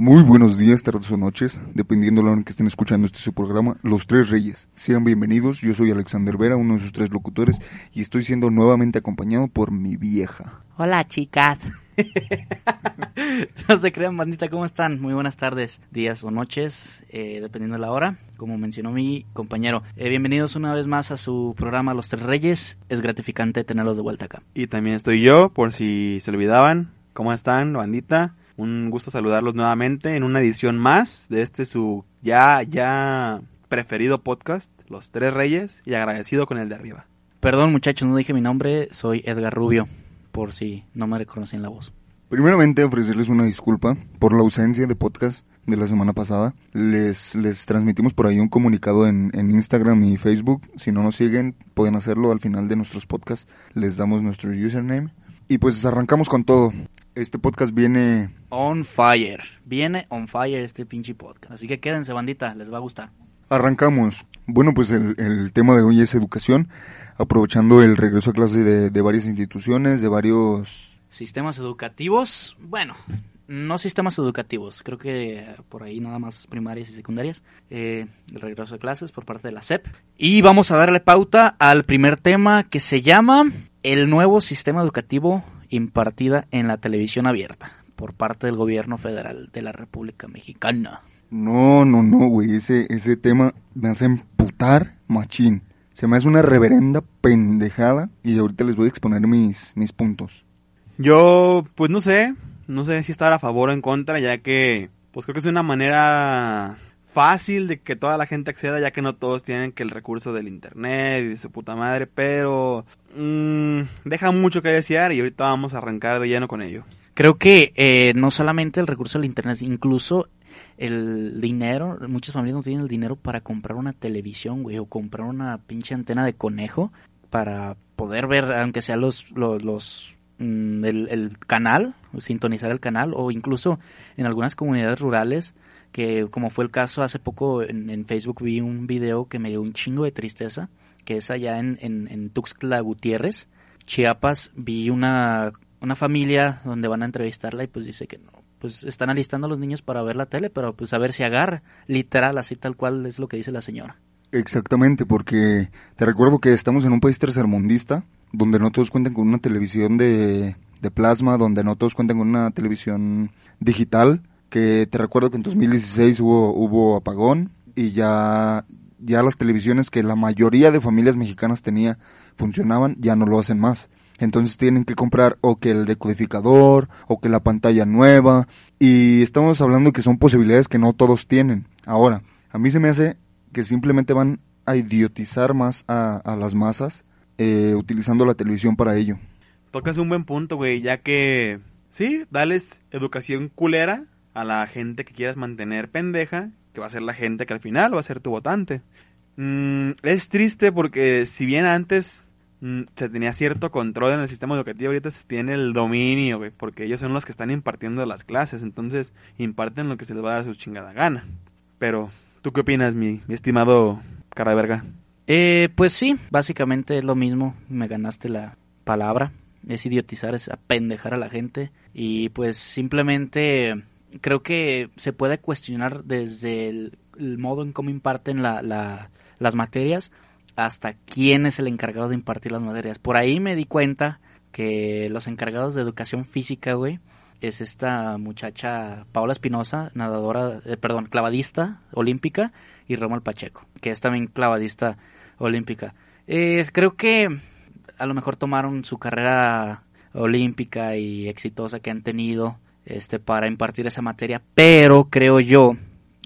Muy buenos días, tardes o noches, dependiendo de la hora en que estén escuchando este su programa, Los Tres Reyes. Sean bienvenidos, yo soy Alexander Vera, uno de sus tres locutores, y estoy siendo nuevamente acompañado por mi vieja. Hola, chicas. no se crean, bandita, ¿cómo están? Muy buenas tardes, días o noches, eh, dependiendo de la hora, como mencionó mi compañero. Eh, bienvenidos una vez más a su programa Los Tres Reyes. Es gratificante tenerlos de vuelta acá. Y también estoy yo, por si se olvidaban. ¿Cómo están, bandita? Un gusto saludarlos nuevamente en una edición más de este su ya, ya preferido podcast, Los Tres Reyes, y agradecido con el de arriba. Perdón, muchachos, no dije mi nombre, soy Edgar Rubio, por si no me reconocen la voz. Primeramente, ofrecerles una disculpa por la ausencia de podcast de la semana pasada. Les, les transmitimos por ahí un comunicado en, en Instagram y Facebook. Si no nos siguen, pueden hacerlo al final de nuestros podcasts. Les damos nuestro username. Y pues arrancamos con todo. Este podcast viene... On fire. Viene on fire este pinche podcast. Así que quédense, bandita, les va a gustar. Arrancamos. Bueno, pues el, el tema de hoy es educación, aprovechando el regreso a clase de, de varias instituciones, de varios... Sistemas educativos, bueno, no sistemas educativos, creo que por ahí nada más primarias y secundarias, eh, el regreso de clases por parte de la SEP. Y vamos a darle pauta al primer tema que se llama el nuevo sistema educativo impartida en la televisión abierta por parte del gobierno federal de la República Mexicana. No, no, no, güey, ese, ese tema me hace emputar machín. Se me hace una reverenda pendejada y ahorita les voy a exponer mis, mis puntos. Yo, pues no sé, no sé si estar a favor o en contra, ya que, pues creo que es una manera fácil de que toda la gente acceda, ya que no todos tienen que el recurso del internet y de su puta madre, pero mmm, deja mucho que desear y ahorita vamos a arrancar de lleno con ello. Creo que eh, no solamente el recurso del internet, incluso el dinero, muchas familias no tienen el dinero para comprar una televisión, güey, o comprar una pinche antena de conejo para poder ver, aunque sea los, los, los mm, el, el, canal, sintonizar el canal, o incluso en algunas comunidades rurales, que como fue el caso hace poco en, Facebook vi un video que me dio un chingo de tristeza, que es allá en, en, en Tuxtla Gutiérrez, Chiapas, vi una, una familia donde van a entrevistarla y pues dice que no, pues están alistando a los niños para ver la tele, pero pues a ver si agarra, literal, así tal cual es lo que dice la señora. Exactamente, porque te recuerdo que estamos en un país tercermundista, donde no todos cuentan con una televisión de, de plasma, donde no todos cuentan con una televisión digital, que te recuerdo que en 2016 hubo, hubo apagón y ya, ya las televisiones que la mayoría de familias mexicanas tenía funcionaban, ya no lo hacen más. Entonces tienen que comprar o que el decodificador o que la pantalla nueva y estamos hablando que son posibilidades que no todos tienen. Ahora, a mí se me hace que simplemente van a idiotizar más a, las masas eh, utilizando la televisión para ello. Tocas un buen punto, güey, ya que sí, dales educación culera a la gente que quieras mantener pendeja, que va a ser la gente que al final va a ser tu votante. Mm, es triste porque si bien antes mm, se tenía cierto control en el sistema educativo, ahorita se tiene el dominio, porque ellos son los que están impartiendo las clases, entonces imparten lo que se les va a dar su chingada gana. Pero, ¿tú qué opinas, mi, mi estimado cara de verga? Eh, pues sí, básicamente es lo mismo, me ganaste la palabra, es idiotizar, es apendejar a la gente y pues simplemente creo que se puede cuestionar desde el, modo en cómo imparten la, la, las materias hasta quién es el encargado de impartir las materias. Por ahí me di cuenta que los encargados de educación física, güey, es esta muchacha Paola Espinosa, nadadora, eh, perdón, clavadista olímpica, y Romal Pacheco, que es también clavadista olímpica. Eh, creo que a lo mejor tomaron su carrera olímpica y exitosa que han tenido este para impartir esa materia, pero creo yo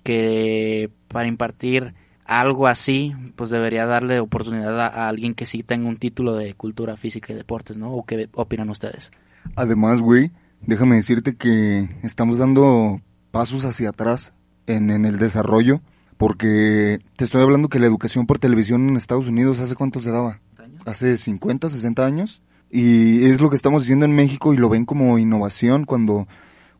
que para impartir algo así, pues debería darle oportunidad a, a, alguien que sí tenga un título de cultura física y deportes, ¿no? ¿O qué opinan ustedes? Además, güey, déjame decirte que estamos dando pasos hacia atrás en, en, el desarrollo, porque te estoy hablando que la educación por televisión en Estados Unidos, ¿hace cuánto se daba? Hace 50, 60 años. Y es lo que estamos haciendo en México y lo ven como innovación cuando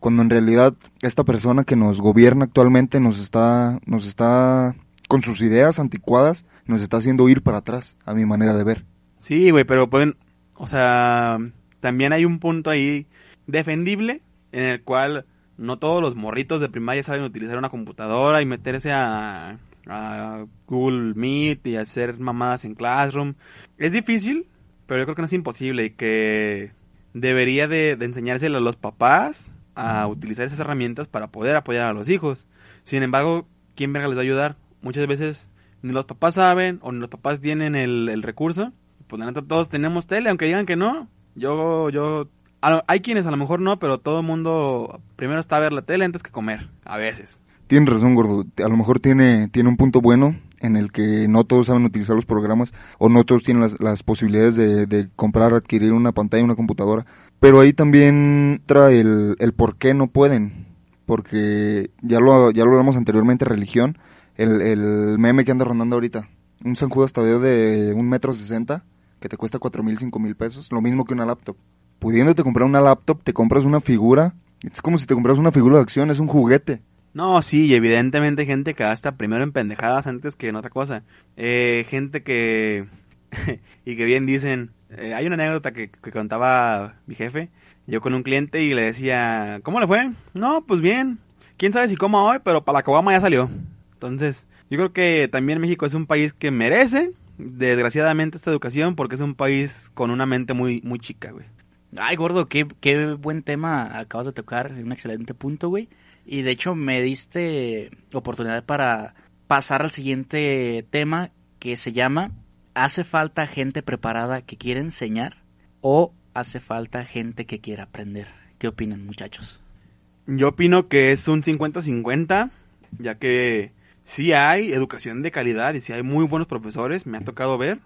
cuando en realidad esta persona que nos gobierna actualmente nos está nos está con sus ideas anticuadas nos está haciendo ir para atrás a mi manera de ver. Sí, güey, pero pueden, o sea, también hay un punto ahí defendible en el cual no todos los morritos de primaria saben utilizar una computadora y meterse a, a Google Meet y hacer mamadas en Classroom. Es difícil, pero yo creo que no es imposible y que debería de, de enseñárselo a los papás a utilizar esas herramientas para poder apoyar a los hijos. Sin embargo, ¿quién verga les va a ayudar? Muchas veces ni los papás saben o ni los papás tienen el, el recurso. Pues la neta todos tenemos tele, aunque digan que no. Yo, yo, hay quienes a lo mejor no, pero todo el mundo primero está a ver la tele antes que comer, a veces. Tienes razón, gordo. A lo mejor tiene, tiene un punto bueno en el que no todos saben utilizar los programas o no todos tienen las, las posibilidades de, de, comprar, adquirir una pantalla, una computadora. Pero ahí también trae el, el por qué no pueden. Porque ya lo, ya lo hablamos anteriormente, religión. El, el meme que anda rondando ahorita. Un San Judas Tadeo de un metro sesenta que te cuesta cuatro mil, cinco mil pesos. Lo mismo que una laptop. Pudiéndote comprar una laptop, te compras una figura. Es como si te compras una figura de acción, es un juguete. No, sí, y evidentemente gente que gasta primero en pendejadas antes que en otra cosa. Eh, gente que... y que bien dicen... Eh, hay una anécdota que, que, contaba mi jefe. Yo con un cliente y le decía... ¿Cómo le fue? No, pues bien. Quién sabe si cómo hoy, pero para la caguama ya salió. Entonces, yo creo que también México es un país que merece, desgraciadamente, esta educación porque es un país con una mente muy, muy chica, güey. Ay, gordo, qué, qué buen tema acabas de tocar. Un excelente punto, güey. Y de hecho me diste oportunidad para pasar al siguiente tema que se llama ¿Hace falta gente preparada que quiere enseñar o hace falta gente que quiera aprender? ¿Qué opinan muchachos? Yo opino que es un 50-50, ya que sí hay educación de calidad y sí hay muy buenos profesores, me ha tocado ver,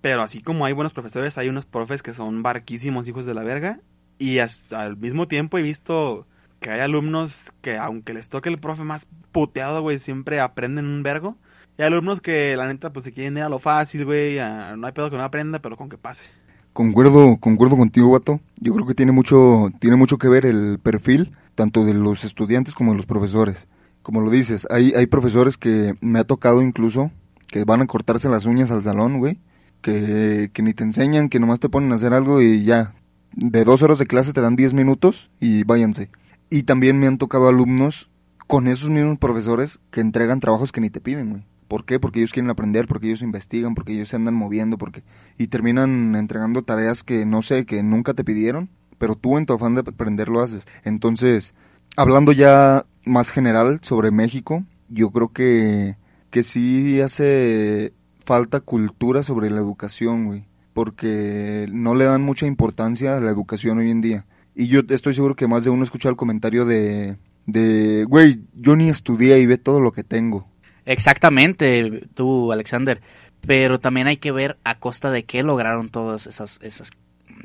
pero así como hay buenos profesores, hay unos profes que son barquísimos hijos de la verga y hasta al mismo tiempo he visto que hay alumnos que aunque les toque el profe más puteado, güey, siempre aprenden un vergo. Y hay alumnos que la neta pues se quieren ir a lo fácil, güey, no hay pedo que no aprenda, pero con que pase. Concuerdo, concuerdo contigo, Vato. Yo creo que tiene mucho, tiene mucho que ver el perfil, tanto de los estudiantes como de los profesores. Como lo dices, hay, hay profesores que me ha tocado incluso que van a cortarse las uñas al salón, güey, que, que ni te enseñan, que nomás te ponen a hacer algo y ya, de dos horas de clase te dan diez minutos y váyanse. Y también me han tocado alumnos con esos mismos profesores que entregan trabajos que ni te piden, güey. ¿Por qué? Porque ellos quieren aprender, porque ellos investigan, porque ellos se andan moviendo, porque y terminan entregando tareas que no sé, que nunca te pidieron, pero tú en tu afán de aprender lo haces. Entonces, hablando ya más general sobre México, yo creo que que sí hace falta cultura sobre la educación, güey, porque no le dan mucha importancia a la educación hoy en día. Y yo estoy seguro que más de uno escucha el comentario de, de, güey, yo ni estudié y ve todo lo que tengo. Exactamente, tú, Alexander. Pero también hay que ver a costa de qué lograron todos esas, esas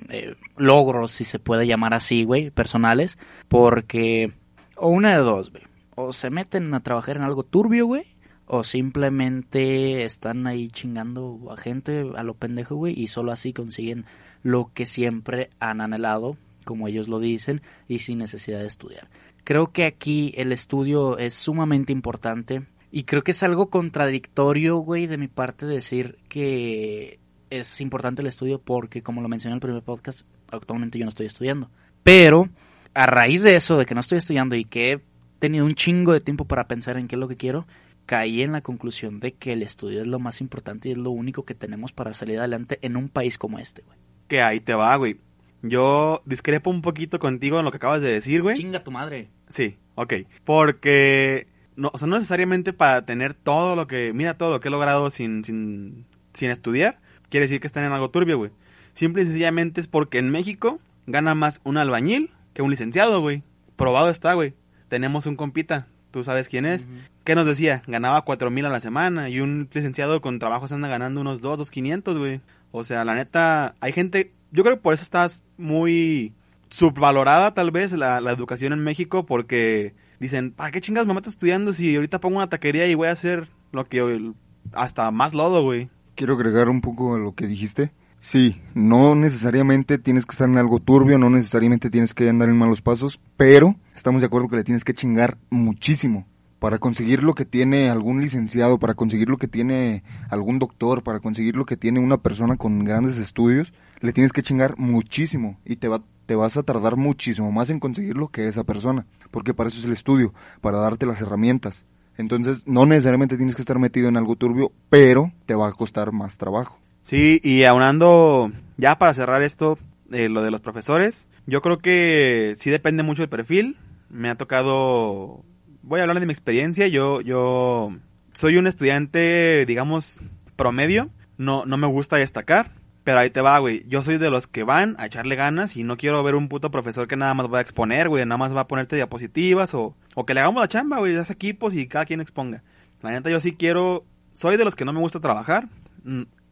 eh, logros, si se puede llamar así, güey, personales. Porque, o una de dos, güey. O se meten a trabajar en algo turbio, güey. O simplemente están ahí chingando a gente a lo pendejo, güey. Y solo así consiguen lo que siempre han anhelado como ellos lo dicen, y sin necesidad de estudiar. Creo que aquí el estudio es sumamente importante y creo que es algo contradictorio, güey, de mi parte decir que es importante el estudio porque, como lo mencioné en el primer podcast, actualmente yo no estoy estudiando. Pero a raíz de eso, de que no estoy estudiando y que he tenido un chingo de tiempo para pensar en qué es lo que quiero, caí en la conclusión de que el estudio es lo más importante y es lo único que tenemos para salir adelante en un país como este, güey. Que ahí te va, güey. Yo discrepo un poquito contigo en lo que acabas de decir, güey. Chinga tu madre. Sí, ok. Porque, no, o sea, no necesariamente para tener todo lo que, mira todo lo que he logrado sin, sin, sin estudiar, quiere decir que están en algo turbio, güey. Simple y sencillamente es porque en México gana más un albañil que un licenciado, güey. Probado está, güey. Tenemos un compita, tú sabes quién es. ¿Qué nos decía? Ganaba cuatro mil a la semana y un licenciado con trabajos anda ganando unos dos, dos quinientos, güey. O sea, la neta, hay gente yo creo que por eso estás muy subvalorada tal vez la, la educación en México porque dicen, ¿para qué chingas me meto estudiando si ahorita pongo una taquería y voy a hacer lo que hasta más lodo, güey? Quiero agregar un poco a lo que dijiste. Sí, no necesariamente tienes que estar en algo turbio, no necesariamente tienes que andar en malos pasos, pero estamos de acuerdo que le tienes que chingar muchísimo para conseguir lo que tiene algún licenciado, para conseguir lo que tiene algún doctor, para conseguir lo que tiene una persona con grandes estudios, le tienes que chingar muchísimo y te va te vas a tardar muchísimo más en conseguirlo que esa persona, porque para eso es el estudio, para darte las herramientas. Entonces, no necesariamente tienes que estar metido en algo turbio, pero te va a costar más trabajo. Sí, y aunando, ya para cerrar esto, eh, lo de los profesores, yo creo que sí depende mucho del perfil. Me ha tocado, voy a hablar de mi experiencia, yo, yo soy un estudiante, digamos, promedio, no, no me gusta destacar, pero ahí te va, güey. Yo soy de los que van a echarle ganas y no quiero ver un puto profesor que nada más va a exponer, güey. Nada más va a ponerte diapositivas o, o que le hagamos la chamba, güey. Hace equipos y cada quien exponga. La neta, yo sí quiero. Soy de los que no me gusta trabajar.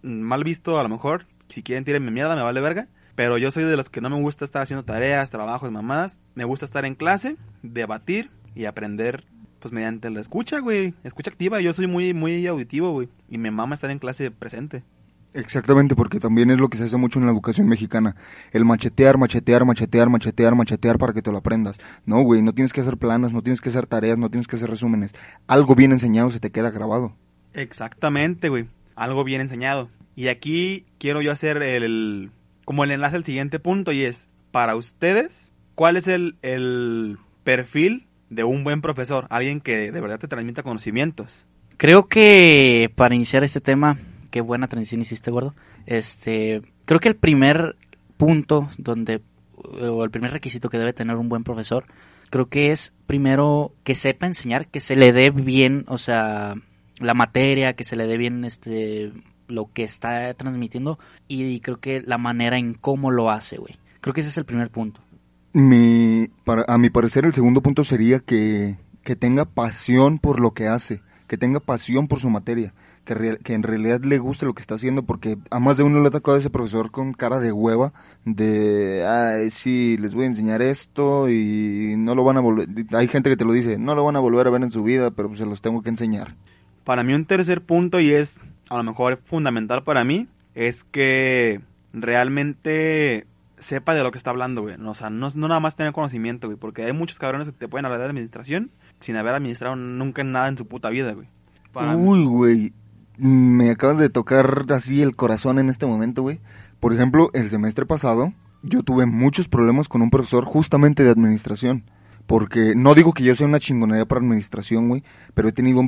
Mal visto, a lo mejor. Si quieren, mi mierda, me vale verga. Pero yo soy de los que no me gusta estar haciendo tareas, trabajos, mamadas. Me gusta estar en clase, debatir y aprender, pues mediante la escucha, güey. Escucha activa. Yo soy muy, muy auditivo, güey. Y me mama estar en clase presente. Exactamente, porque también es lo que se hace mucho en la educación mexicana. El machetear, machetear, machetear, machetear, machetear para que te lo aprendas. No, güey, no tienes que hacer planas, no tienes que hacer tareas, no tienes que hacer resúmenes. Algo bien enseñado se te queda grabado. Exactamente, güey. Algo bien enseñado. Y aquí quiero yo hacer el, como el enlace al siguiente punto y es, para ustedes, ¿cuál es el, el perfil de un buen profesor? Alguien que de verdad te transmita conocimientos. Creo que para iniciar este tema qué buena transición hiciste, gordo. Este, creo que el primer punto donde, o el primer requisito que debe tener un buen profesor, creo que es primero que sepa enseñar, que se le dé bien, o sea, la materia, que se le dé bien este lo que está transmitiendo y creo que la manera en cómo lo hace, güey. Creo que ese es el primer punto. Mi, para, a mi parecer el segundo punto sería que, que tenga pasión por lo que hace, que tenga pasión por su materia que, en realidad le guste lo que está haciendo, porque a más de uno le ha tocado a ese profesor con cara de hueva, de, ay, sí, les voy a enseñar esto y no lo van a volver, hay gente que te lo dice, no lo van a volver a ver en su vida, pero se los tengo que enseñar. Para mí un tercer punto, y es a lo mejor fundamental para mí, es que realmente sepa de lo que está hablando, güey. O sea, no, nada más tener conocimiento, güey, porque hay muchos cabrones que te pueden hablar de administración sin haber administrado nunca nada en su puta vida, güey. Uy, güey, me acabas de tocar así el corazón en este momento, güey. Por ejemplo, el semestre pasado yo tuve muchos problemas con un profesor justamente de administración. Porque no digo que yo sea una chingonería para administración, güey, pero he tenido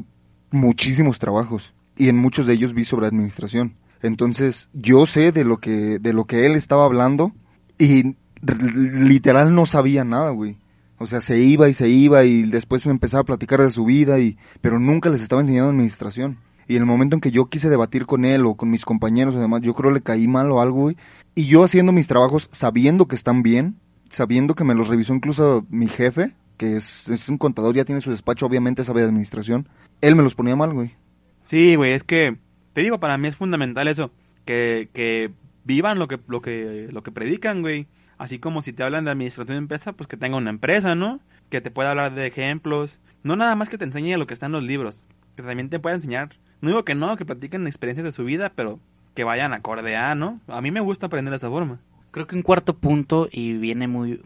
muchísimos trabajos y en muchos de ellos vi sobre administración. Entonces, yo sé de lo que de lo que él estaba hablando y literal no sabía nada, güey. O sea, se iba y se iba y después me empezaba a platicar de su vida y pero nunca les estaba enseñando administración. Y en el momento en que yo quise debatir con él o con mis compañeros o demás, yo creo le caí mal o algo, güey. Y yo haciendo mis trabajos sabiendo que están bien, sabiendo que me los revisó incluso mi jefe, que es, es un contador, ya tiene su despacho, obviamente sabe de administración, él me los ponía mal, güey. Sí, güey, es que, te digo, para mí es fundamental eso, que, que vivan lo que, lo que, lo que predican, güey. Así como si te hablan de administración de empresa, pues que tenga una empresa, ¿no? Que te pueda hablar de ejemplos. No nada más que te enseñe lo que está en los libros, que también te pueda enseñar no digo que no, que platiquen experiencias de su vida, pero que vayan acorde a, ¿no? A mí me gusta aprender de esa forma. Creo que un cuarto punto, y viene muy,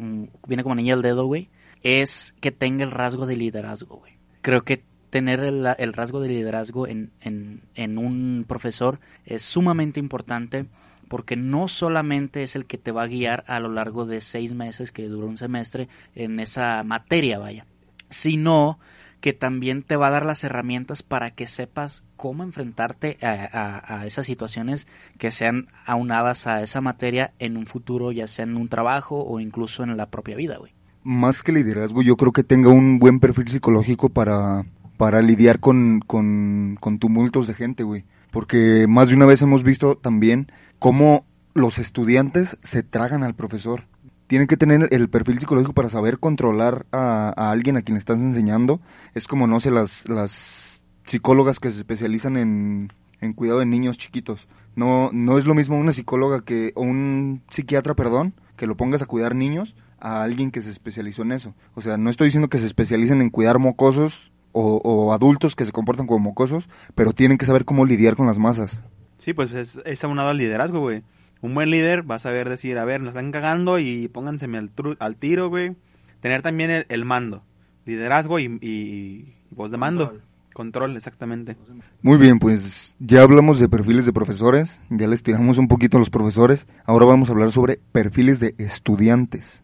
viene como niña al dedo, güey, es que tenga el rasgo de liderazgo, güey. Creo que tener el, el rasgo de liderazgo en, en, en, un profesor es sumamente importante porque no solamente es el que te va a guiar a lo largo de seis meses que dura un semestre en esa materia, vaya, sino que también te va a dar las herramientas para que sepas cómo enfrentarte a, esas situaciones que sean aunadas a esa materia en un futuro, ya sea en un trabajo o incluso en la propia vida, güey. Más que liderazgo, yo creo que tenga un buen perfil psicológico para, para lidiar con, con, con tumultos de gente, güey. Porque más de una vez hemos visto también cómo los estudiantes se tragan al profesor tienen que tener el perfil psicológico para saber controlar a, alguien a quien estás enseñando. Es como, no sé, las, las psicólogas que se especializan en, en cuidado de niños chiquitos. No, no es lo mismo una psicóloga que, o un psiquiatra, perdón, que lo pongas a cuidar niños a alguien que se especializó en eso. O sea, no estoy diciendo que se especialicen en cuidar mocosos o adultos que se comportan como mocosos, pero tienen que saber cómo lidiar con las masas. Sí, pues es, es aunado al liderazgo, güey un buen líder va a saber decir, a ver, nos están cagando y pónganseme al, al tiro, güey. Tener también el, mando, liderazgo y, voz de mando. Control, exactamente. Muy bien, pues ya hablamos de perfiles de profesores, ya les tiramos un poquito a los profesores, ahora vamos a hablar sobre perfiles de estudiantes.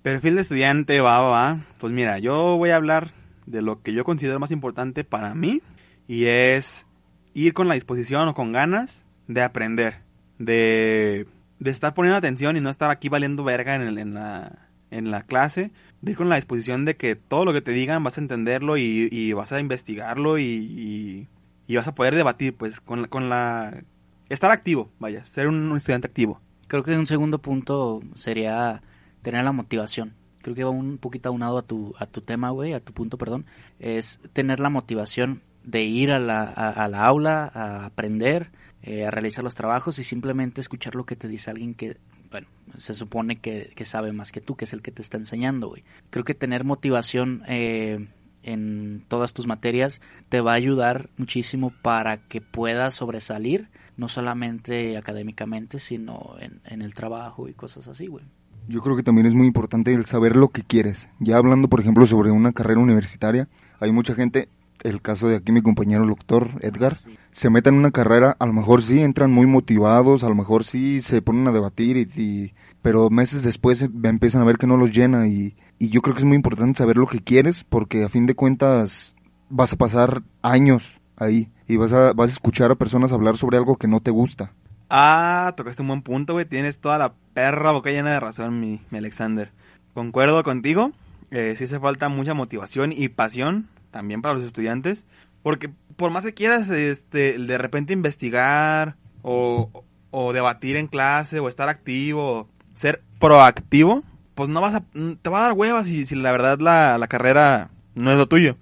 Perfil de estudiante, va, va, va. Pues mira, yo voy a hablar de lo que yo considero más importante para mí y es ir con la disposición o con ganas de aprender, de, de estar poniendo atención y no estar aquí valiendo verga en, el- en la, en la clase, de ir con la disposición de que todo lo que te digan vas a entenderlo y, vas a investigarlo y, y, vas a poder debatir, pues, con con la... Estar activo, vaya, ser un estudiante activo. Creo que un segundo punto sería tener la motivación. Creo que va un poquito aunado a tu, a tu tema, güey, a tu punto, perdón. Es tener la motivación de ir a la, a, a la aula, a aprender, eh, a realizar los trabajos y simplemente escuchar lo que te dice alguien que, bueno, se supone que, que sabe más que tú, que es el que te está enseñando, güey. Creo que tener motivación eh, en todas tus materias te va a ayudar muchísimo para que puedas sobresalir, no solamente académicamente, sino en, en el trabajo y cosas así, güey. Yo creo que también es muy importante el saber lo que quieres. Ya hablando, por ejemplo, sobre una carrera universitaria, hay mucha gente, el caso de aquí mi compañero el doctor Edgar, se meten en una carrera, a lo mejor sí entran muy motivados, a lo mejor sí se ponen a debatir, y, pero meses después em- empiezan a ver que no los llena y, y yo creo que es muy importante saber lo que quieres porque a fin de cuentas vas a pasar años ahí y vas a, vas a escuchar a personas hablar sobre algo que no te gusta. Ah, tocaste un buen punto, güey. Tienes toda la perra boca llena de razón, mi, mi Alexander. Concuerdo contigo. Eh, sí hace falta mucha motivación y pasión también para los estudiantes. Porque por más que quieras, este, de repente investigar o, o debatir en clase o estar activo, ser proactivo, pues no vas a, te va a dar huevas si, si la verdad la, la carrera no es lo tuyo.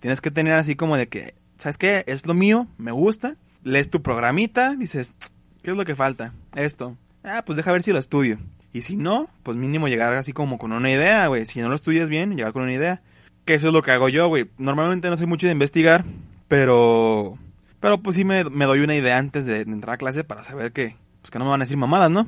Tienes que tener así como de que, ¿sabes qué? Es lo mío, me gusta. Lees tu programita, dices, ¿qué es lo que falta? Esto. Ah, pues deja ver si lo estudio. Y si no, pues mínimo llegar así como con una idea, güey. Si no lo estudias bien, llegar con una idea. Que eso es lo que hago yo, güey. Normalmente no soy mucho de investigar, pero... Pero pues sí me, me doy una idea antes de, de entrar a clase para saber que... Pues que no me van a decir mamadas, ¿no?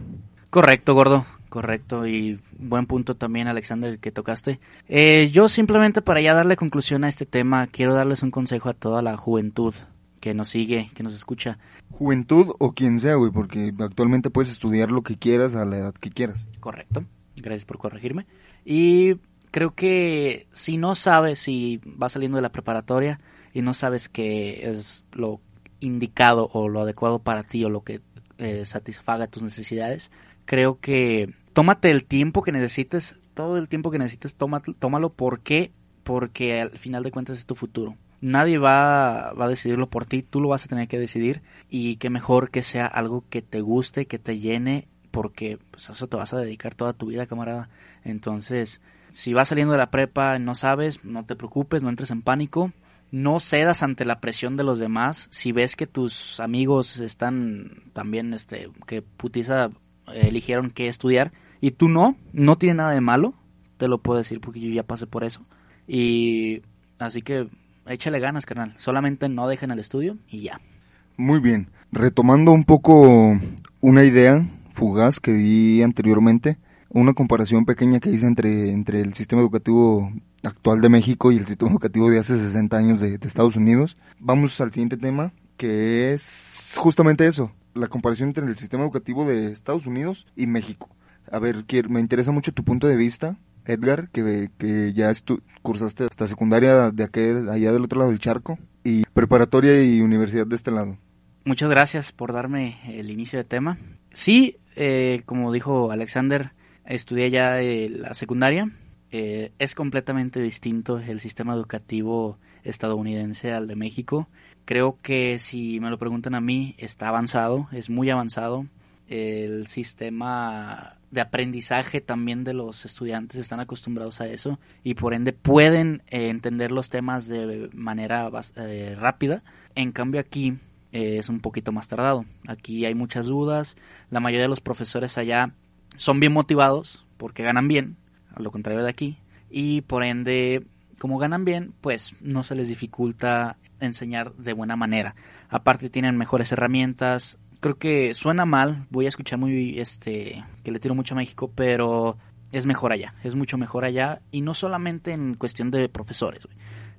Correcto, gordo. Correcto. Y buen punto también, Alexander, el que tocaste. Eh, yo simplemente para ya darle conclusión a este tema, quiero darles un consejo a toda la juventud que nos sigue, que nos escucha. Juventud o quien sea, güey, porque actualmente puedes estudiar lo que quieras a la edad que quieras. Correcto. Gracias por corregirme. Y creo que si no sabes, si vas saliendo de la preparatoria y no sabes qué es lo indicado o lo adecuado para ti o lo que eh, satisfaga tus necesidades, creo que tómate el tiempo que necesites, todo el tiempo que necesites, tómalo, tómalo. ¿Por qué? Porque al final de cuentas es tu futuro. Nadie va, va a decidirlo por ti, tú lo vas a tener que decidir y qué mejor que sea algo que te guste, que te llene, porque pues, a eso te vas a dedicar toda tu vida, camarada. Entonces, si vas saliendo de la prepa, no sabes, no te preocupes, no entres en pánico, no cedas ante la presión de los demás. Si ves que tus amigos están también, este, que putiza eh, eligieron qué estudiar y tú no, no tiene nada de malo, te lo puedo decir porque yo ya pasé por eso. Y así que échale ganas, carnal. Solamente no dejen el estudio y ya. Muy bien. Retomando un poco una idea fugaz que di anteriormente, una comparación pequeña que hice entre, entre el sistema educativo actual de México y el sistema educativo de hace 60 años de, Estados Unidos. Vamos al siguiente tema, que es justamente eso, la comparación entre el sistema educativo de Estados Unidos y México. A ver, me interesa mucho tu punto de vista, Edgar, que, que ya cursaste hasta secundaria de aquel, allá del otro lado del charco, y preparatoria y universidad de este lado. Muchas gracias por darme el inicio de tema. Sí, eh, como dijo Alexander, estudié ya eh, la secundaria. Eh, es completamente distinto el sistema educativo estadounidense al de México. Creo que si me lo preguntan a mí, está avanzado, es muy avanzado. El sistema de aprendizaje también de los estudiantes están acostumbrados a eso y por ende pueden eh, entender los temas de manera rápida. En cambio aquí es un poquito más tardado. Aquí hay muchas dudas. La mayoría de los profesores allá son bien motivados porque ganan bien, a lo contrario de aquí. Y por ende, como ganan bien, pues no se les dificulta enseñar de buena manera. Aparte tienen mejores herramientas. Creo que suena mal, voy a escuchar muy este que le tiro mucho a México, pero es mejor allá, es mucho mejor allá y no solamente en cuestión de profesores. güey.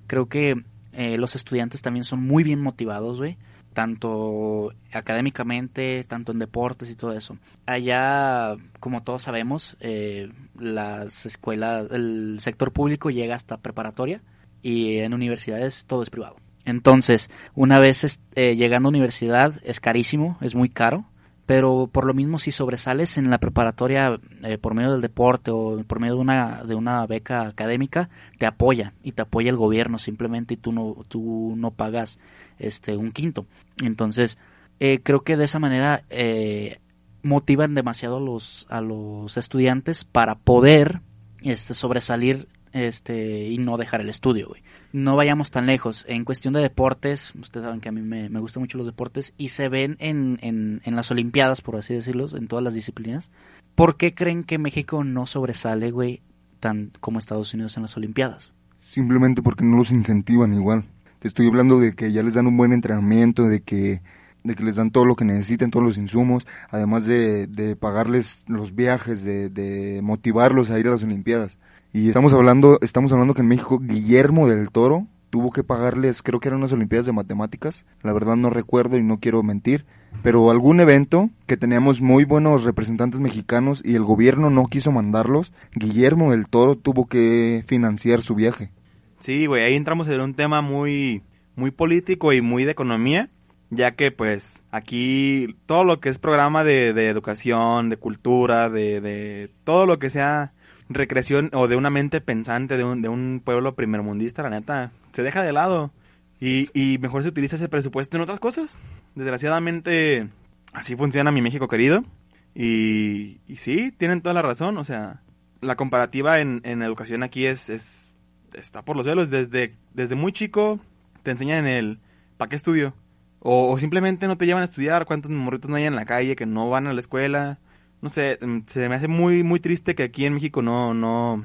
Creo que Eh, los estudiantes también son muy bien motivados, güey. Tanto académicamente, tanto en deportes y todo eso. Allá, como todos sabemos, eh, las escuelas, el sector público llega hasta preparatoria y en universidades todo es privado. Entonces, una vez eh, llegando a universidad es carísimo, es muy caro pero por lo mismo si sobresales en la preparatoria eh, por medio del deporte o por medio de una de una beca académica te apoya y te apoya el gobierno simplemente y tú no tú no pagas este un quinto entonces eh, creo que de esa manera eh, motivan demasiado a los a los estudiantes para poder este sobresalir este y no dejar el estudio. No vayamos tan lejos. En cuestión de deportes, ustedes saben que a mí me, me gustan mucho los deportes y se ven en, en, en, las Olimpiadas, por así decirlo, en todas las disciplinas. ¿Por qué creen que México no sobresale, güey, tan como Estados Unidos en las Olimpiadas? Simplemente porque no los incentivan igual. Te estoy hablando de que ya les dan un buen entrenamiento, de que les dan todo lo que necesiten, todos los insumos, además de, de pagarles los viajes, de motivarlos a ir a las Olimpiadas. Y estamos hablando, estamos hablando que en México Guillermo del Toro tuvo que pagarles, creo que eran unas Olimpiadas de Matemáticas, la verdad no recuerdo y no quiero mentir, pero algún evento que teníamos muy buenos representantes mexicanos y el gobierno no quiso mandarlos, Guillermo del Toro tuvo que financiar su viaje. Sí, güey, ahí entramos en un tema muy, muy político y muy de economía, ya que pues aquí todo lo que es programa de, de educación, de cultura, de, de todo lo que sea recreación o de una mente pensante de un, de un pueblo primermundista, la neta, se deja de lado. Y, y mejor se utiliza ese presupuesto en otras cosas. Desgraciadamente, así funciona mi México querido. Y, y sí, tienen toda la razón. O sea, la comparativa en, en educación aquí es, es está por los cielos. Desde, desde muy chico te enseñan el ¿para qué estudio? O, o, simplemente no te llevan a estudiar. ¿Cuántos morritos no hay en la calle que no van a la escuela? No sé, mm, se me hace muy, muy triste que aquí en México no, no,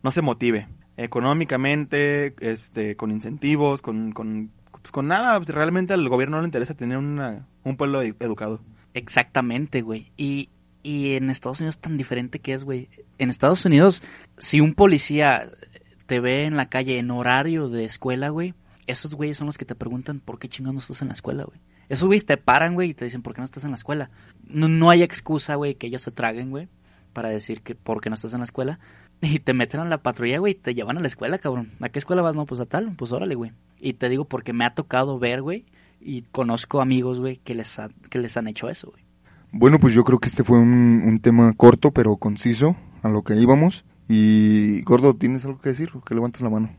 no se motive económicamente, este, con incentivos, con, con, pues con nada. Pues realmente al gobierno no le interesa tener una, un pueblo educado. Exactamente, güey. Y, y en Estados Unidos tan diferente que es, güey. En Estados Unidos, si un policía te ve en la calle en horario de escuela, güey, esos güeyes son los que te preguntan por qué chingados no estás en la escuela, güey. Esos güeyes te paran, güey, y te dicen por qué no estás en la escuela. No, hay excusa, güey, que ellos se traguen, güey, para decir que por qué no estás en la escuela. Y te meten a la patrulla, güey, y te llevan a la escuela, cabrón. ¿A qué escuela vas? No, pues a tal, pues órale, güey. Y te digo porque me ha tocado ver, güey, y conozco amigos, güey, que les, que les han hecho eso, güey. Bueno, pues yo creo que este fue un, un tema corto, pero conciso, a lo que íbamos. Y, Gordo, ¿tienes algo que decir? Que levantes la mano.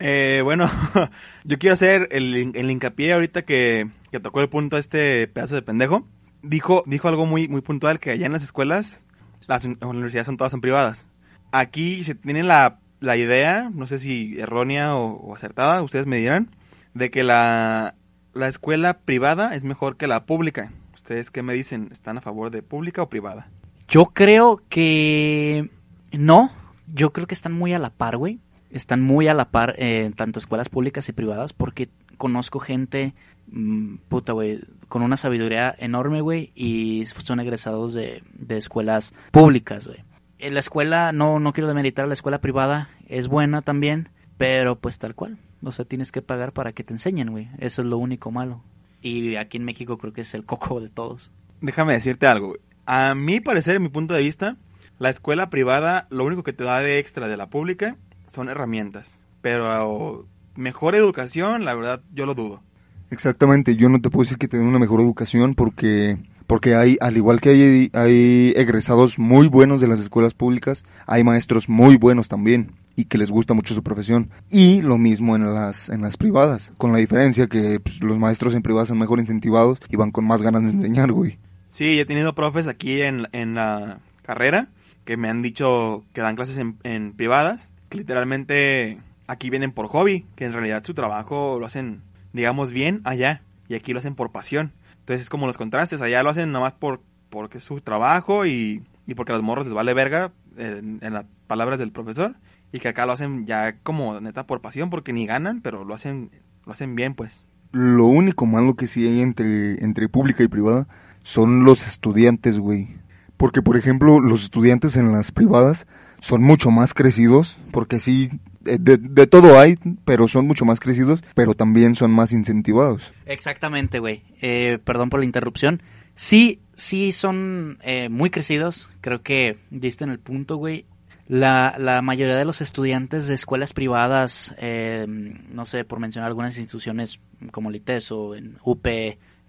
Eh, bueno, yo quiero hacer el, el hincapié ahorita que, que, tocó el punto este pedazo de pendejo. Dijo, dijo algo muy, muy puntual, que allá en las escuelas, las universidades son todas son privadas. Aquí se tiene la, la idea, no sé si errónea o, o, acertada, ustedes me dirán, de que la, la escuela privada es mejor que la pública. ¿Ustedes qué me dicen? ¿Están a favor de pública o privada? Yo creo que no. Yo creo que están muy a la par, güey están muy a la par eh, tanto escuelas públicas y privadas porque conozco gente, mmm, puta, güey, con una sabiduría enorme, güey, y son egresados de, de escuelas públicas, güey. En la escuela, no, no quiero demeritar la escuela privada, es buena también, pero pues tal cual. O sea, tienes que pagar para que te enseñen, güey. Eso es lo único malo. Y aquí en México creo que es el coco de todos. Déjame decirte algo, güey. A mi parecer, en mi punto de vista, la escuela privada lo único que te da de extra de la pública son herramientas. Pero mejor educación, la verdad, yo lo dudo. Exactamente, yo no te puedo decir que te den una mejor educación porque porque hay al igual que hay hay egresados muy buenos de las escuelas públicas, hay maestros muy buenos también y que les gusta mucho su profesión y lo mismo en las en las privadas, con la diferencia que pues, los maestros en privadas son mejor incentivados y van con más ganas de enseñar, güey. Sí, he tenido profes aquí en, en la carrera que me han dicho que dan clases en, en privadas que literalmente aquí vienen por hobby, que en realidad su trabajo lo hacen, digamos, bien allá, y aquí lo hacen por pasión. Entonces es como los contrastes, allá lo hacen nomás por porque es su trabajo y, y porque a los morros les vale verga, en, en las palabras del profesor, y que acá lo hacen ya como neta por pasión, porque ni ganan, pero lo hacen, lo hacen bien, pues. Lo único malo que sí hay entre, entre pública y privada son los estudiantes, güey. Porque, por ejemplo, los estudiantes en las privadas son mucho más crecidos, porque sí, eh, de, todo hay, pero son mucho más crecidos, pero también son más incentivados. Exactamente, güey. Eh, perdón por la interrupción. Sí, sí son eh, muy crecidos. Creo que diste en el punto, güey. La, la mayoría de los estudiantes de escuelas privadas, eh, no sé, por mencionar algunas instituciones como el ITESO, en UP,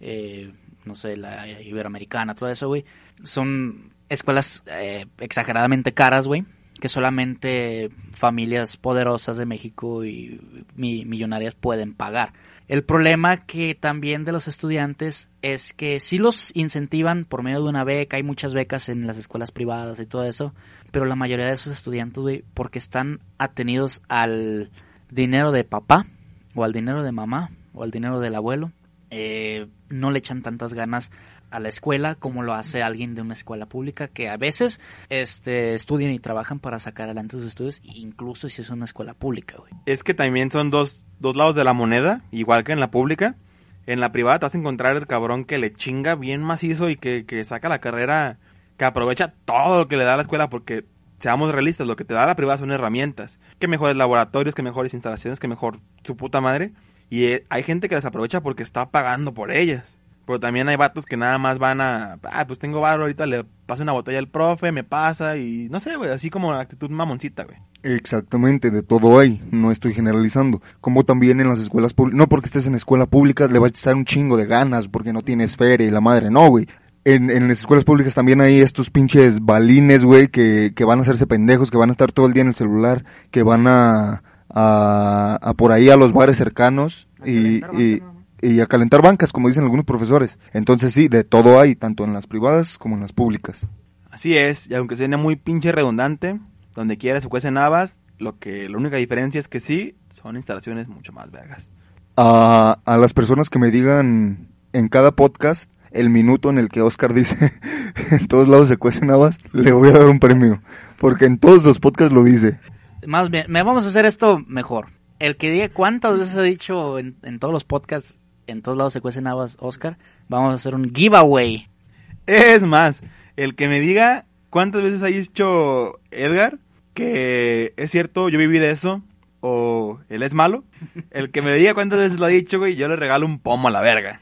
eh, no sé, la Iberoamericana, todo eso, güey, son escuelas eh, exageradamente caras, güey, que solamente familias poderosas de México y mi- millonarias pueden pagar. El problema que también de los estudiantes es que sí los incentivan por medio de una beca, hay muchas becas en las escuelas privadas y todo eso, pero la mayoría de esos estudiantes, porque están atenidos al dinero de papá, o al dinero de mamá, o al dinero del abuelo, eh, no le echan tantas ganas a la escuela como lo hace alguien de una escuela pública que a veces este estudian y trabajan para sacar adelante sus estudios incluso si es una escuela pública güey Es que también son dos, dos lados de la moneda, igual que en la pública. En la privada te vas a encontrar el cabrón que le chinga bien macizo y que, que saca la carrera, que aprovecha todo lo que le da la escuela porque, seamos realistas, lo que te da la privada son herramientas. Que mejores laboratorios, que mejores instalaciones, que mejor su puta madre. Y eh, hay gente que las aprovecha porque está pagando por ellas. Pero también hay vatos que nada más van a, ah, pues tengo barro, ahorita le paso una botella al profe, me pasa y no sé, güey, así como actitud mamoncita, güey. Exactamente, de todo hay, no estoy generalizando. Como también en las escuelas públicas, no porque estés en escuela pública le va a echar un chingo de ganas porque no tienes feria y la madre, no, güey. En, en las escuelas públicas también hay estos pinches balines, güey, que, que van a hacerse pendejos, que van a estar todo el día en el celular, que van a, a, a por ahí a los bares cercanos y, y, y a calentar bancas, como dicen algunos profesores. Entonces sí, de todo hay, tanto en las privadas como en las públicas. Así es, y aunque suene muy pinche redundante, donde quiera se cuecen habas, lo que la única diferencia es que sí, son instalaciones mucho más vergas. a, a las personas que me digan en cada podcast el minuto en el que Oscar dice en todos lados se cuecen habas, le voy a dar un premio. Porque en todos los podcasts lo dice. más bien me vamos a hacer esto mejor el que diga cuántas veces ha dicho en, en todos los podcasts en todos lados se cuecen habas Oscar vamos a hacer un giveaway Es más, el que me diga cuántas veces ha dicho Edgar que es cierto, yo viví de eso, o él es malo, el que me diga cuántas veces lo ha dicho, güey, yo le regalo un pomo a la verga.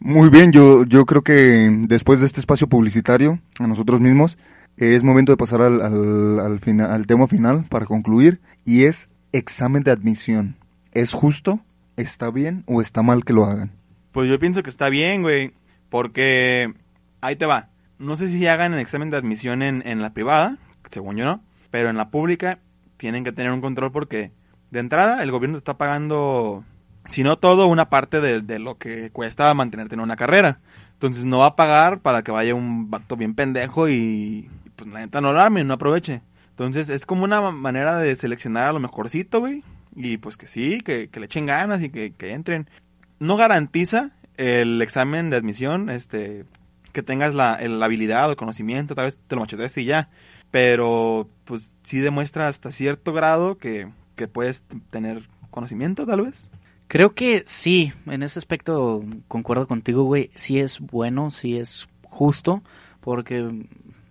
Muy bien, yo, yo creo que después de este espacio publicitario, a nosotros mismos, es momento de pasar al, al, al, fina- al tema final para concluir, y es examen de admisión. ¿Es justo? ¿Está bien o está mal que lo hagan? Pues yo pienso que está bien, güey, porque ahí te va. No sé si hagan el examen de admisión en, en la privada, según yo no, pero en la pública tienen que tener un control porque de entrada el gobierno está pagando, si no todo, una parte de, de lo que cuesta mantenerte en una carrera. Entonces no va a pagar para que vaya un vato bien pendejo y pues la neta no lo arme, no aproveche. Entonces es como una manera de seleccionar a lo mejorcito, güey. Y pues que sí, que, que le echen ganas y que, que entren. No garantiza el examen de admisión, este, que tengas la, la habilidad o el conocimiento, tal vez te lo macheteaste y ya. Pero, pues, sí demuestra hasta cierto grado que, que puedes tener conocimiento, tal vez. Creo que sí, en ese aspecto concuerdo contigo, güey. Sí es bueno, sí es justo, porque,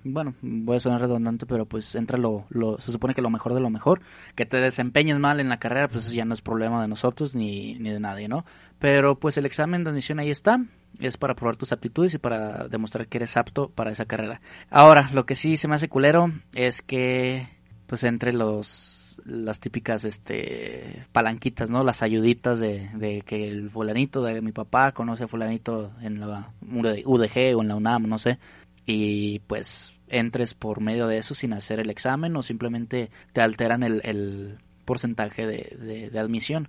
bueno, voy a sonar redundante, pero pues entra lo, lo, se supone que lo mejor de lo mejor. Que te desempeñes mal en la carrera, pues ya no es problema de nosotros ni, ni de nadie, ¿no? Pero pues el examen de admisión ahí está, es para probar tus aptitudes y para demostrar que eres apto para esa carrera. Ahora, lo que sí se me hace culero es que, pues entre los las típicas este palanquitas, ¿no? Las ayuditas de, de que el fulanito de mi papá conoce a fulanito en la UDG o en la UNAM, no sé, y pues entres por medio de eso sin hacer el examen o simplemente te alteran el, el porcentaje de, de, admisión.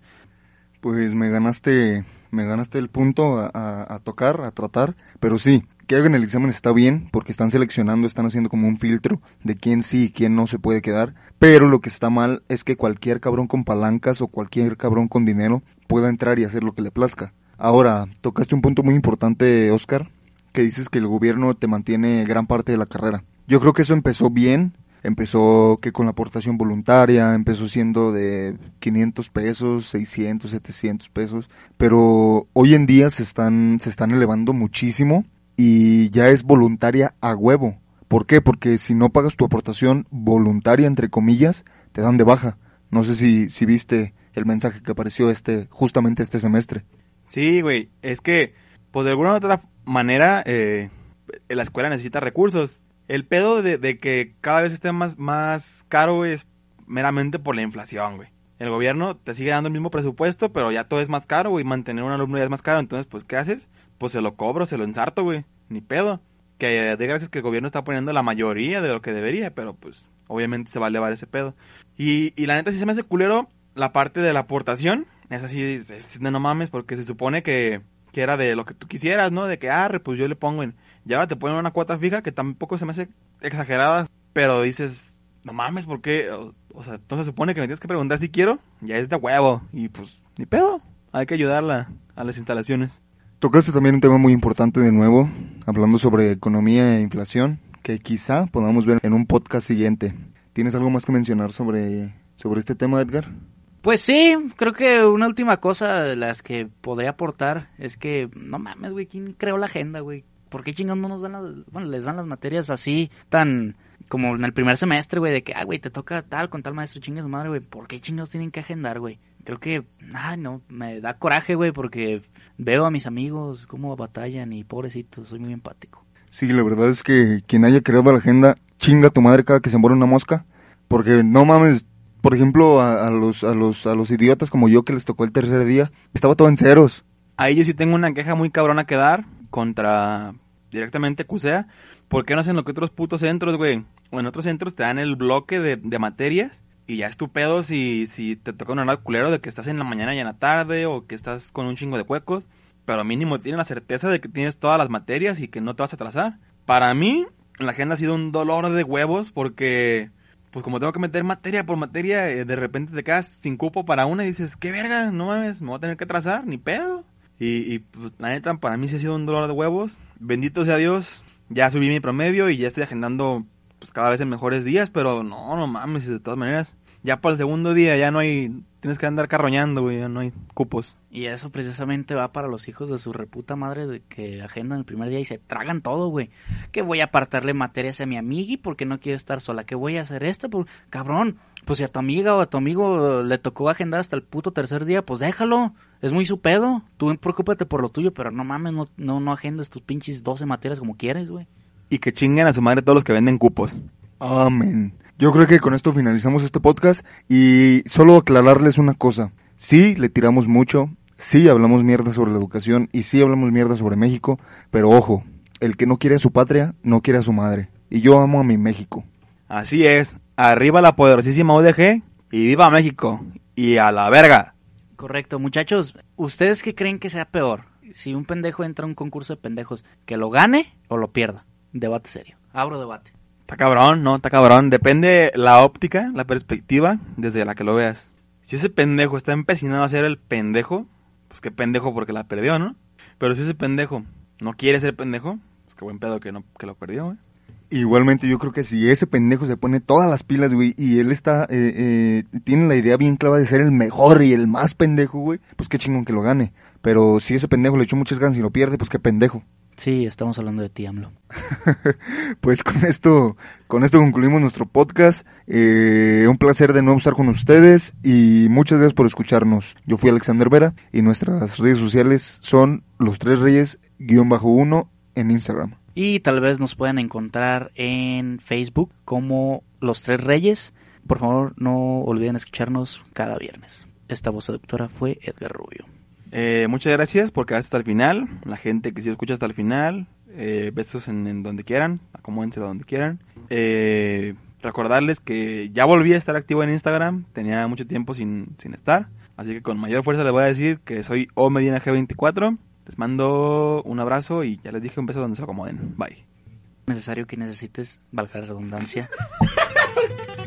Pues me ganaste, me ganaste el punto a, a- a tocar, a tratar, pero sí, que hagan el examen está bien, porque están seleccionando, están haciendo como un filtro de quién sí y quién no se puede quedar, pero lo que está mal es que cualquier cabrón con palancas o cualquier cabrón con dinero pueda entrar y hacer lo que le plazca. Ahora, tocaste un punto muy importante, Oscar, que dices que el gobierno te mantiene gran parte de la carrera. Yo creo que eso empezó bien, empezó que con la aportación voluntaria, empezó siendo de 500 pesos, 600, 700 pesos, pero hoy en día se están, se están elevando muchísimo y ya es voluntaria a huevo. ¿Por qué? Porque si no pagas tu aportación voluntaria, entre comillas, te dan de baja. No sé si, si viste el mensaje que apareció este, justamente este semestre. Sí, güey, es que, pues de alguna otra manera, eh, la escuela necesita recursos. El pedo de, de que cada vez esté más, más caro, güey, es meramente por la inflación, güey. El gobierno te sigue dando el mismo presupuesto, pero ya todo es más caro, güey. Mantener un alumno ya es más caro. Entonces, pues, ¿qué haces? Pues se lo cobro, se lo ensarto, güey. Ni pedo. Que de gracias que el gobierno está poniendo la mayoría de lo que debería, pero pues, obviamente se va a elevar ese pedo. Y, y la neta sí se me hace culero la parte de la aportación. Es así, es, es no mames, porque se supone que, que era de lo que tú quisieras, ¿no? De que, ah, pues yo le pongo en. Ya te ponen una cuota fija que tampoco se me hace exagerada, pero dices, no mames, ¿por qué? O, o sea, entonces supone que me tienes que preguntar si quiero, ya es de huevo, y pues, ni pedo, hay que ayudarla a las instalaciones. Tocaste también un tema muy importante de nuevo, hablando sobre economía e inflación, que quizá podamos ver en un podcast siguiente. ¿Tienes algo más que mencionar sobre, sobre este tema, Edgar? Pues sí, creo que una última cosa de las que podría aportar es que, no mames, güey, ¿quién creó la agenda, güey? ¿Por qué chingados no nos dan las, bueno, les dan las materias así tan como en el primer semestre, güey, de que, ah, güey, te toca tal con tal maestro, chingas madre, güey, ¿por qué chingados tienen que agendar, güey? Creo que, ah, no, me da coraje, güey, porque veo a mis amigos cómo batallan y pobrecitos, soy muy empático. Sí, la verdad es que quien haya creado la agenda, chinga tu madre cada que se muere una mosca, porque no mames, por ejemplo, a, a los, a los, a los idiotas como yo que les tocó el tercer día, estaba todo en ceros. Ahí yo sí tengo una queja muy cabrona que dar contra directamente CUSEA. ¿Por qué no hacen lo que otros putos centros, güey? O en otros centros te dan el bloque de, de materias y ya es tu pedo si, si te toca un horario culero de que estás en la mañana y en la tarde o que estás con un chingo de huecos. Pero mínimo tienes la certeza de que tienes todas las materias y que no te vas a atrasar. Para mí, la agenda ha sido un dolor de huevos porque, pues como tengo que meter materia por materia, eh, de repente te quedas sin cupo para una y dices, qué verga, no mames, me voy a tener que atrasar, ni pedo. Y, y pues la neta, para mí sí ha sido un dolor de huevos. Bendito sea Dios, ya subí mi promedio y ya estoy agendando pues cada vez en mejores días, pero no, no mames, de todas maneras. Ya para el segundo día ya no hay, tienes que andar carroñando, güey, ya no hay cupos. Y eso precisamente va para los hijos de su reputa madre de que agendan el primer día y se tragan todo, güey. Que voy a apartarle materias a mi amigui porque no quiere estar sola. Que voy a hacer esto, por... cabrón. Pues si a tu amiga o a tu amigo le tocó agendar hasta el puto tercer día, pues déjalo. Es muy su pedo. Tú preocúpate por lo tuyo, pero no mames, no, no, no agendas tus pinches 12 materias como quieres, güey. Y que chinguen a su madre todos los que venden cupos. Amén. Yo creo que con esto finalizamos este podcast y solo aclararles una cosa. Sí, le tiramos mucho, sí hablamos mierda sobre la educación y sí hablamos mierda sobre México, pero ojo, el que no quiere a su patria, no quiere a su madre. Y yo amo a mi México. Así es, arriba la poderosísima UDG y viva México. Y a la verga. Correcto, muchachos, ¿ustedes qué creen que sea peor? Si un pendejo entra a un concurso de pendejos, ¿que lo gane o lo pierda? Debate serio. Abro debate. Está cabrón, ¿no? Está cabrón. Depende la óptica, la perspectiva desde la que lo veas. Si ese pendejo está empecinado a ser el pendejo, pues qué pendejo porque la perdió, ¿no? Pero si ese pendejo no quiere ser pendejo, pues qué buen pedo que, no, que lo perdió, güey. Igualmente yo creo que si ese pendejo se pone todas las pilas, güey, y él está, eh, eh, tiene la idea bien clara de ser el mejor y el más pendejo, güey, pues qué chingón que lo gane. Pero si ese pendejo le echó muchas ganas y lo pierde, pues qué pendejo. Sí, estamos hablando de ti, AMLO. pues con esto, con esto concluimos nuestro podcast. Eh, un placer de nuevo estar con ustedes y muchas gracias por escucharnos. Yo fui Alexander Vera y nuestras redes sociales son los tres reyes guion bajo uno en Instagram. Y tal vez nos puedan encontrar en Facebook como Los Tres Reyes. Por favor, no olviden escucharnos cada viernes. Esta voz seductora fue Edgar Rubio. Eh, muchas gracias por quedarse hasta el final. La gente que sí escucha hasta el final. Eh, besos en, en, donde quieran. Acomódense donde quieran. Eh, recordarles que ya volví a estar activo en Instagram. Tenía mucho tiempo sin, sin estar. Así que con mayor fuerza les voy a decir que soy O Medina G24. Les mando un abrazo y ya les dije un beso donde se acomoden. Bye. Necesario que necesites, valga la redundancia.